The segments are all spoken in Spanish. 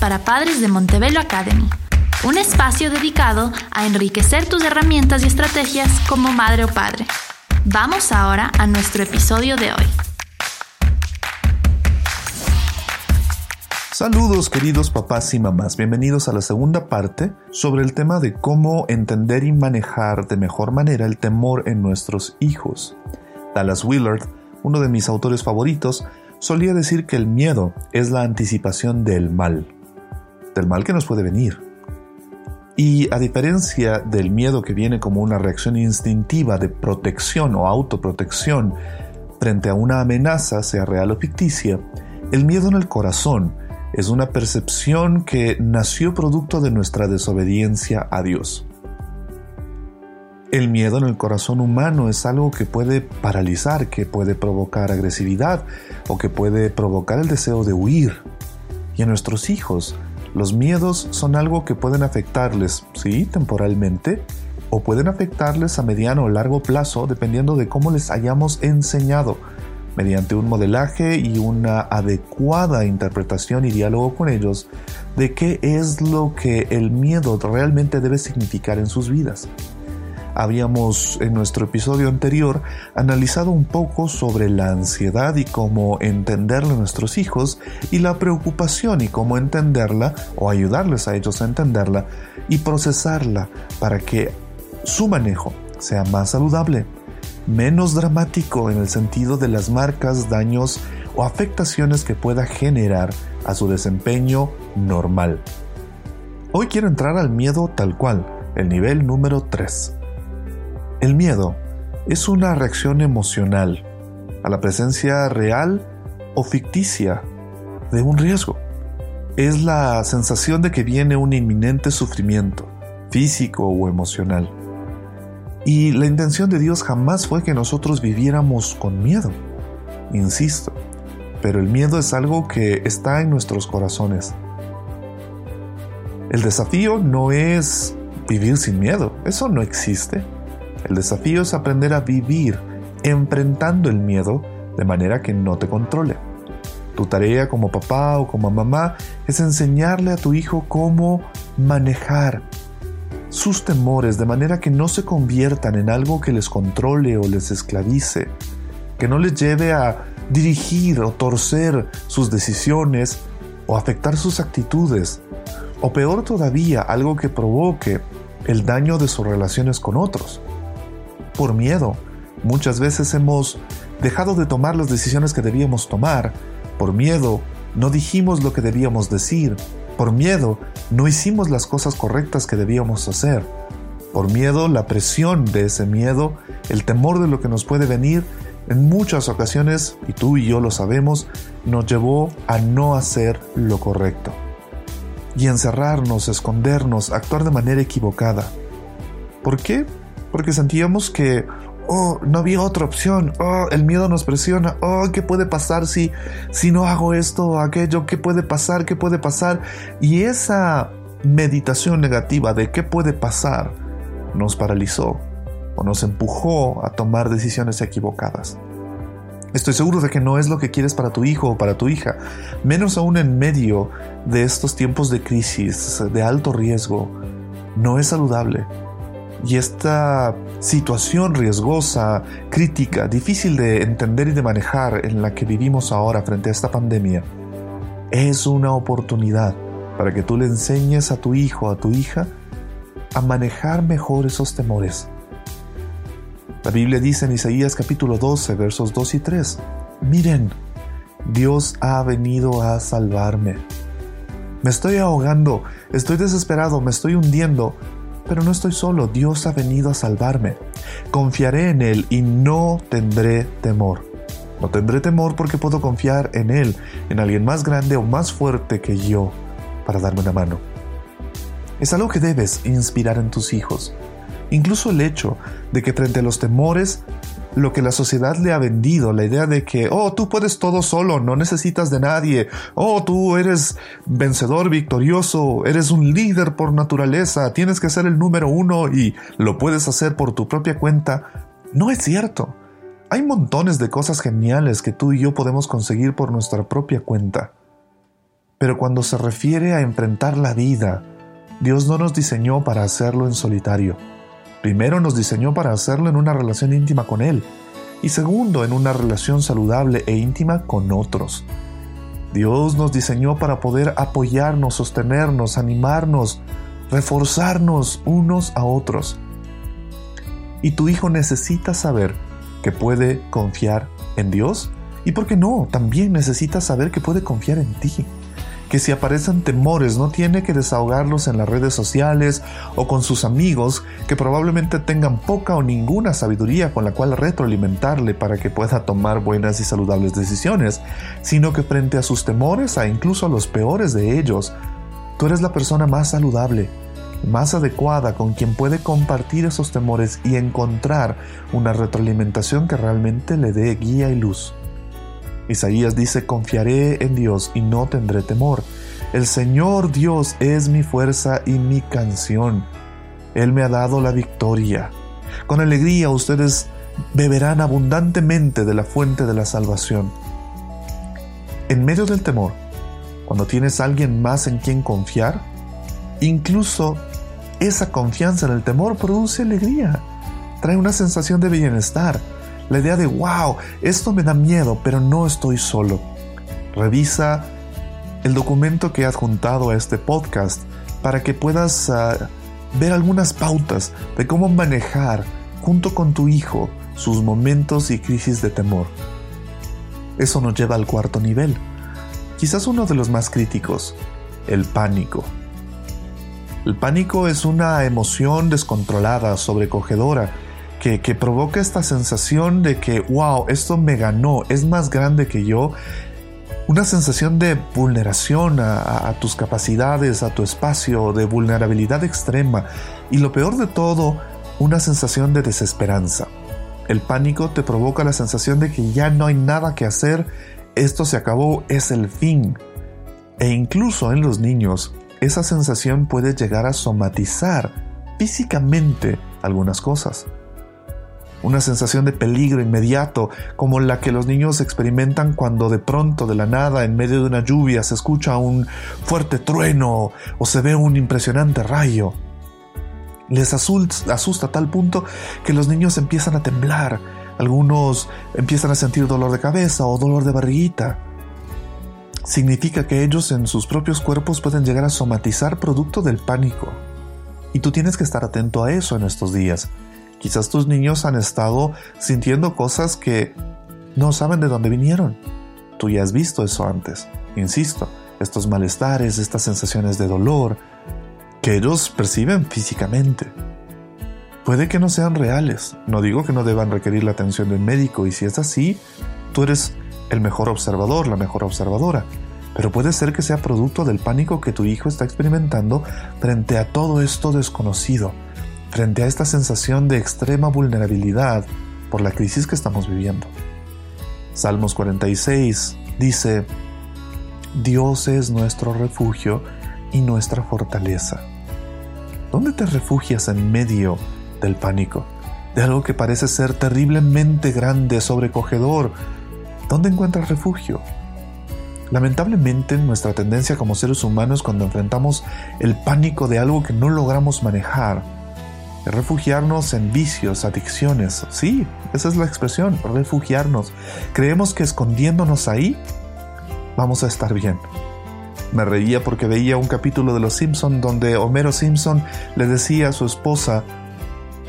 Para padres de Montebello Academy, un espacio dedicado a enriquecer tus herramientas y estrategias como madre o padre. Vamos ahora a nuestro episodio de hoy. Saludos queridos papás y mamás, bienvenidos a la segunda parte sobre el tema de cómo entender y manejar de mejor manera el temor en nuestros hijos. Dallas Willard, uno de mis autores favoritos, solía decir que el miedo es la anticipación del mal, del mal que nos puede venir. Y a diferencia del miedo que viene como una reacción instintiva de protección o autoprotección frente a una amenaza, sea real o ficticia, el miedo en el corazón es una percepción que nació producto de nuestra desobediencia a Dios. El miedo en el corazón humano es algo que puede paralizar, que puede provocar agresividad o que puede provocar el deseo de huir. Y en nuestros hijos, los miedos son algo que pueden afectarles, sí, temporalmente, o pueden afectarles a mediano o largo plazo dependiendo de cómo les hayamos enseñado, mediante un modelaje y una adecuada interpretación y diálogo con ellos de qué es lo que el miedo realmente debe significar en sus vidas habíamos en nuestro episodio anterior analizado un poco sobre la ansiedad y cómo entenderla a nuestros hijos y la preocupación y cómo entenderla o ayudarles a ellos a entenderla y procesarla para que su manejo sea más saludable, menos dramático en el sentido de las marcas, daños o afectaciones que pueda generar a su desempeño normal. Hoy quiero entrar al miedo tal cual, el nivel número 3. El miedo es una reacción emocional a la presencia real o ficticia de un riesgo. Es la sensación de que viene un inminente sufrimiento, físico o emocional. Y la intención de Dios jamás fue que nosotros viviéramos con miedo. Insisto, pero el miedo es algo que está en nuestros corazones. El desafío no es vivir sin miedo, eso no existe. El desafío es aprender a vivir enfrentando el miedo de manera que no te controle. Tu tarea como papá o como mamá es enseñarle a tu hijo cómo manejar sus temores de manera que no se conviertan en algo que les controle o les esclavice, que no les lleve a dirigir o torcer sus decisiones o afectar sus actitudes, o peor todavía, algo que provoque el daño de sus relaciones con otros por miedo. Muchas veces hemos dejado de tomar las decisiones que debíamos tomar. Por miedo no dijimos lo que debíamos decir. Por miedo no hicimos las cosas correctas que debíamos hacer. Por miedo, la presión de ese miedo, el temor de lo que nos puede venir, en muchas ocasiones, y tú y yo lo sabemos, nos llevó a no hacer lo correcto. Y encerrarnos, escondernos, actuar de manera equivocada. ¿Por qué? Porque sentíamos que, oh, no había otra opción, oh, el miedo nos presiona, oh, ¿qué puede pasar si, si no hago esto o aquello? ¿Qué puede pasar? ¿Qué puede pasar? Y esa meditación negativa de qué puede pasar nos paralizó o nos empujó a tomar decisiones equivocadas. Estoy seguro de que no es lo que quieres para tu hijo o para tu hija, menos aún en medio de estos tiempos de crisis, de alto riesgo. No es saludable y esta situación riesgosa, crítica, difícil de entender y de manejar en la que vivimos ahora frente a esta pandemia, es una oportunidad para que tú le enseñes a tu hijo, a tu hija, a manejar mejor esos temores. La Biblia dice en Isaías capítulo 12, versos 2 y 3, miren, Dios ha venido a salvarme. Me estoy ahogando, estoy desesperado, me estoy hundiendo, pero no estoy solo, Dios ha venido a salvarme. Confiaré en Él y no tendré temor. No tendré temor porque puedo confiar en Él, en alguien más grande o más fuerte que yo, para darme una mano. Es algo que debes inspirar en tus hijos. Incluso el hecho de que frente a los temores lo que la sociedad le ha vendido, la idea de que, oh, tú puedes todo solo, no necesitas de nadie, oh, tú eres vencedor, victorioso, eres un líder por naturaleza, tienes que ser el número uno y lo puedes hacer por tu propia cuenta, no es cierto. Hay montones de cosas geniales que tú y yo podemos conseguir por nuestra propia cuenta. Pero cuando se refiere a enfrentar la vida, Dios no nos diseñó para hacerlo en solitario. Primero nos diseñó para hacerlo en una relación íntima con Él y segundo en una relación saludable e íntima con otros. Dios nos diseñó para poder apoyarnos, sostenernos, animarnos, reforzarnos unos a otros. Y tu hijo necesita saber que puede confiar en Dios y, ¿por qué no? También necesita saber que puede confiar en ti que si aparecen temores no tiene que desahogarlos en las redes sociales o con sus amigos que probablemente tengan poca o ninguna sabiduría con la cual retroalimentarle para que pueda tomar buenas y saludables decisiones, sino que frente a sus temores, a incluso a los peores de ellos, tú eres la persona más saludable, más adecuada con quien puede compartir esos temores y encontrar una retroalimentación que realmente le dé guía y luz. Isaías dice, confiaré en Dios y no tendré temor. El Señor Dios es mi fuerza y mi canción. Él me ha dado la victoria. Con alegría ustedes beberán abundantemente de la fuente de la salvación. En medio del temor, cuando tienes a alguien más en quien confiar, incluso esa confianza en el temor produce alegría, trae una sensación de bienestar, la idea de, wow, esto me da miedo, pero no estoy solo. Revisa el documento que he adjuntado a este podcast para que puedas ah, ver algunas pautas de cómo manejar junto con tu hijo sus momentos y crisis de temor. Eso nos lleva al cuarto nivel, quizás uno de los más críticos, el pánico. El pánico es una emoción descontrolada, sobrecogedora, que, provoca esta sensación de que, wow, esto me ganó, es más grande que yo. Una sensación de vulneración a, tus capacidades, a tu espacio, de vulnerabilidad extrema. Y lo peor de todo, una sensación de desesperanza. El pánico te provoca la sensación de que ya no hay nada que hacer, esto se acabó, es el fin. E incluso en los niños, esa sensación puede llegar a somatizar físicamente algunas cosas una sensación de peligro inmediato, como la que los niños experimentan cuando de pronto, de la nada, en medio de una lluvia, se escucha un fuerte trueno o se ve un impresionante rayo. Les asusta a tal punto que los niños empiezan a temblar, algunos empiezan a sentir dolor de cabeza o dolor de barriguita. Significa que ellos en sus propios cuerpos pueden llegar a somatizar producto del pánico. Y tú tienes que estar atento a eso en estos días Quizás tus niños han estado sintiendo cosas que no saben de dónde vinieron. Tú ya has visto eso antes. Insisto, estos malestares, estas sensaciones de dolor que ellos perciben físicamente. Puede que no sean reales. No digo que no deban requerir la atención del médico y si es así, tú eres el mejor observador, la mejor observadora. Pero puede ser que sea producto del pánico que tu hijo está experimentando frente a todo esto desconocido frente a esta sensación de extrema vulnerabilidad por la crisis que estamos viviendo. Salmos 46 dice, Dios es nuestro refugio y nuestra fortaleza. ¿Dónde te refugias en medio del pánico? De algo que parece ser terriblemente grande, sobrecogedor. ¿Dónde encuentras refugio? Lamentablemente, nuestra tendencia como seres humanos cuando enfrentamos el pánico de algo que no logramos manejar, refugiarnos en vicios, adicciones. Sí, esa es la expresión, refugiarnos. Creemos que escondiéndonos ahí vamos a estar bien. Me reía porque veía un capítulo de Los Simpson donde Homero Simpson le decía a su esposa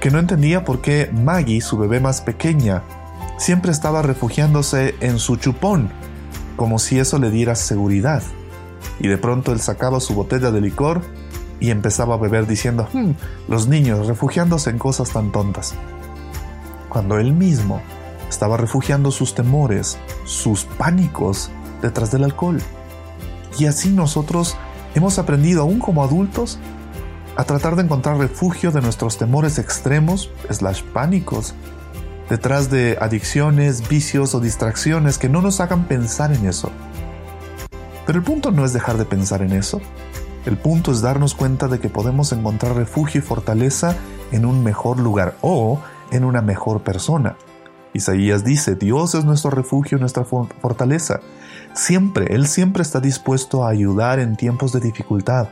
que no entendía por qué Maggie, su bebé más pequeña, siempre estaba refugiándose en su chupón, como si eso le diera seguridad. y de pronto él sacaba su botella de licor y empezaba a beber diciendo, hmm, los niños refugiándose en cosas tan tontas. Cuando él mismo estaba refugiando sus temores, sus pánicos detrás del alcohol. Y así nosotros hemos aprendido, aún como adultos, a tratar de encontrar refugio de nuestros temores extremos, slash pánicos, detrás de adicciones, vicios o distracciones que no nos hagan pensar en eso. Pero el punto no es dejar de pensar en eso. El punto es darnos cuenta de que podemos encontrar refugio y fortaleza en un mejor lugar o en una mejor persona. Isaías dice, Dios es nuestro refugio nuestra fortaleza. Siempre, Él siempre está dispuesto a ayudar en tiempos de dificultad.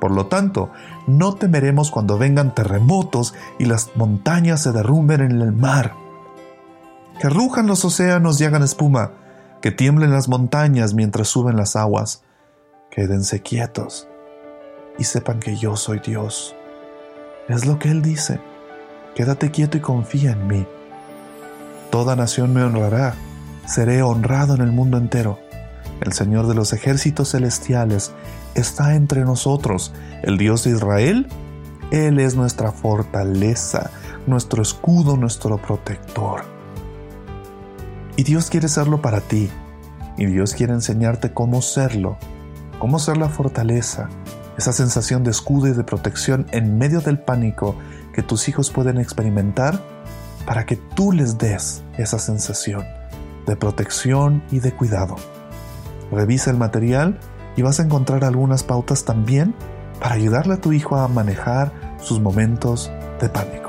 Por lo tanto, no temeremos cuando vengan terremotos y las montañas se derrumben en el mar. Que rujan los océanos y hagan espuma, que tiemblen las montañas mientras suben las aguas. Quédense quietos y sepan que yo soy Dios. Es lo que Él dice. Quédate quieto y confía en mí. Toda nación me honrará, seré honrado en el mundo entero. El Señor de los ejércitos celestiales está entre nosotros, el Dios de Israel. Él es nuestra fortaleza, nuestro escudo, nuestro protector. Y Dios quiere serlo para ti. Y Dios quiere enseñarte cómo serlo, cómo ser la fortaleza, esa sensación de escudo y de protección en medio del pánico que tus hijos pueden experimentar para que tú les des esa sensación de protección y de cuidado. Revisa el material y vas a encontrar algunas pautas también para ayudarle a tu hijo a manejar sus momentos de pánico.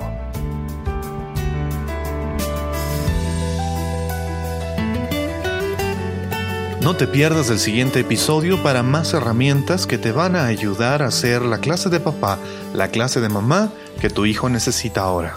No te pierdas el siguiente episodio para más herramientas que te van a ayudar a ser la clase de papá, la clase de mamá que tu hijo necesita ahora.